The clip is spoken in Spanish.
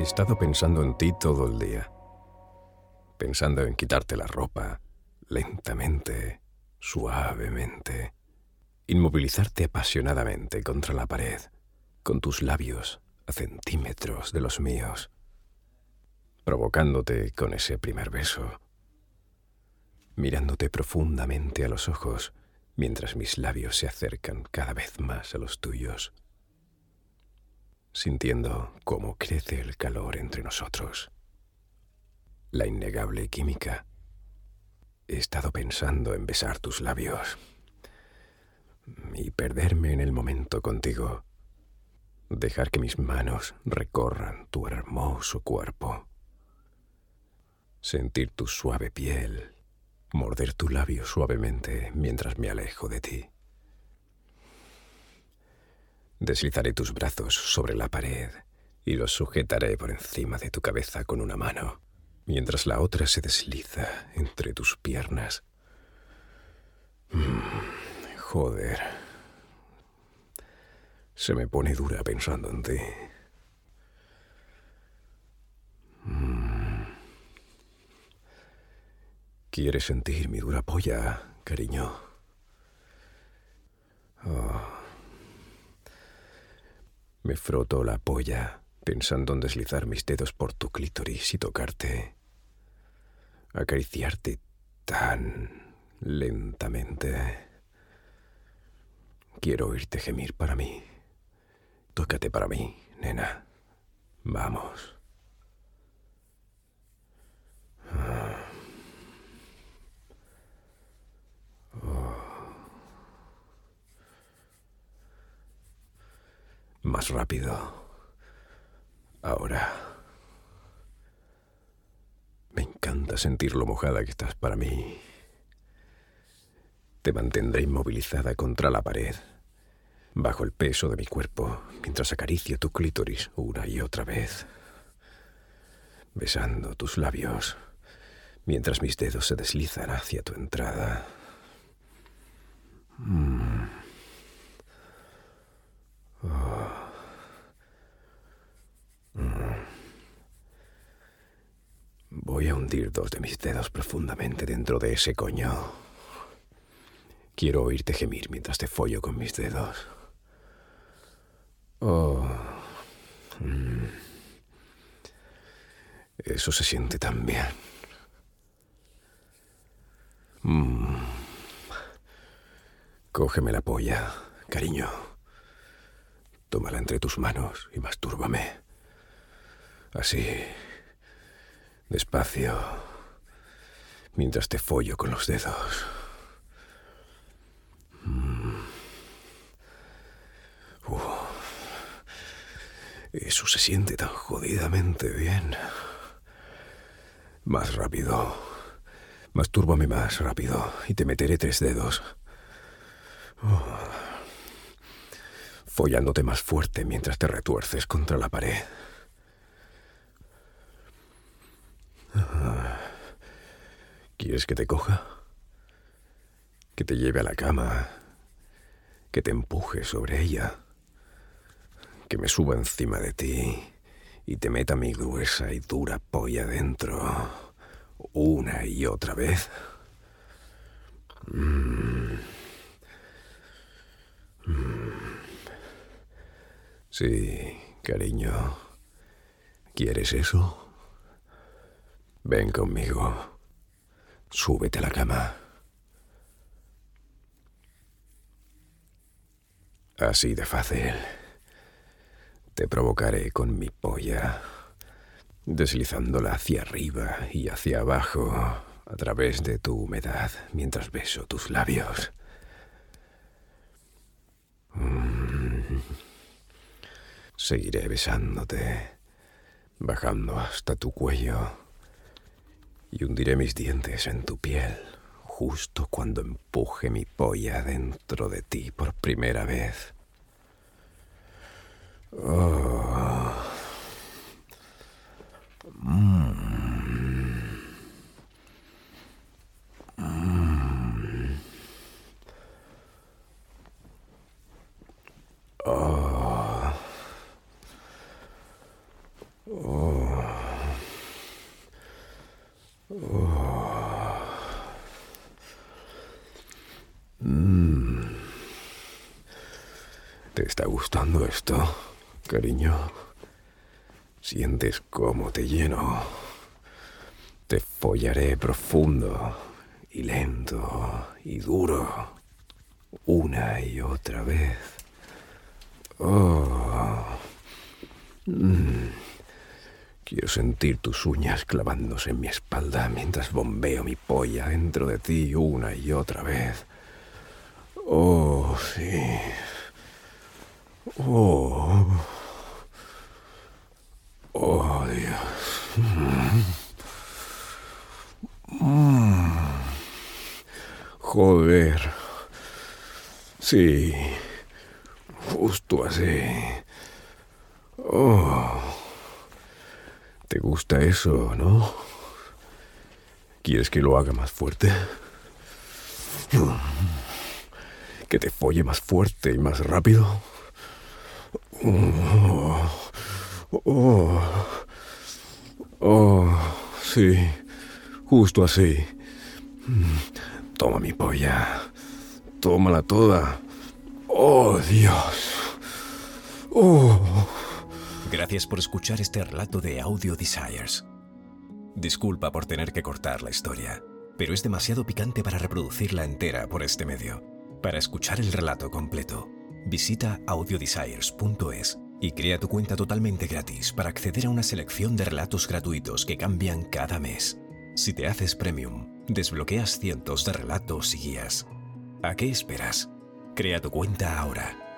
He estado pensando en ti todo el día. Pensando en quitarte la ropa, lentamente, suavemente. Inmovilizarte apasionadamente contra la pared, con tus labios a centímetros de los míos. Provocándote con ese primer beso. Mirándote profundamente a los ojos mientras mis labios se acercan cada vez más a los tuyos sintiendo cómo crece el calor entre nosotros. La innegable química. He estado pensando en besar tus labios y perderme en el momento contigo. Dejar que mis manos recorran tu hermoso cuerpo. Sentir tu suave piel, morder tu labio suavemente mientras me alejo de ti. Deslizaré tus brazos sobre la pared y los sujetaré por encima de tu cabeza con una mano, mientras la otra se desliza entre tus piernas. Mm, joder. Se me pone dura pensando en ti. Mm. ¿Quieres sentir mi dura polla, cariño? Me froto la polla, pensando en deslizar mis dedos por tu clítoris y tocarte, acariciarte tan lentamente. Quiero oírte gemir para mí. Tócate para mí, nena. Vamos. Más rápido. Ahora. Me encanta sentir lo mojada que estás para mí. Te mantendré inmovilizada contra la pared, bajo el peso de mi cuerpo, mientras acaricio tu clítoris una y otra vez, besando tus labios, mientras mis dedos se deslizan hacia tu entrada. Voy a hundir dos de mis dedos profundamente dentro de ese coño. Quiero oírte gemir mientras te follo con mis dedos. Oh. Mm. Eso se siente tan bien. Mm. Cógeme la polla, cariño. Tómala entre tus manos y mastúrbame. Así Despacio, mientras te follo con los dedos. Mm. eso se siente tan jodidamente bien. Más rápido. Mastúrbame más rápido y te meteré tres dedos. Oh. Follándote más fuerte mientras te retuerces contra la pared. ¿Quieres que te coja? Que te lleve a la cama, que te empuje sobre ella, que me suba encima de ti y te meta mi gruesa y dura polla dentro una y otra vez. Mm. Mm. Sí, cariño. ¿Quieres eso? Ven conmigo. Súbete a la cama. Así de fácil. Te provocaré con mi polla, deslizándola hacia arriba y hacia abajo a través de tu humedad mientras beso tus labios. Mm. Seguiré besándote, bajando hasta tu cuello y hundiré mis dientes en tu piel justo cuando empuje mi polla dentro de ti por primera vez. Oh. Mm. Mm. ¿Te está gustando esto, cariño? ¿Sientes cómo te lleno? Te follaré profundo y lento y duro, una y otra vez. Oh. Mm. Quiero sentir tus uñas clavándose en mi espalda mientras bombeo mi polla dentro de ti una y otra vez. Oh, sí. Oh. Oh, Dios. Mm. Joder. Sí. Justo así. Oh. ¿Te gusta eso, no? ¿Quieres que lo haga más fuerte? ¿Que te folle más fuerte y más rápido? Oh, oh, oh, sí, justo así. Toma mi polla. Tómala toda. Oh, Dios. Oh. Gracias por escuchar este relato de Audio Desires. Disculpa por tener que cortar la historia, pero es demasiado picante para reproducirla entera por este medio. Para escuchar el relato completo, visita audiodesires.es y crea tu cuenta totalmente gratis para acceder a una selección de relatos gratuitos que cambian cada mes. Si te haces premium, desbloqueas cientos de relatos y guías. ¿A qué esperas? Crea tu cuenta ahora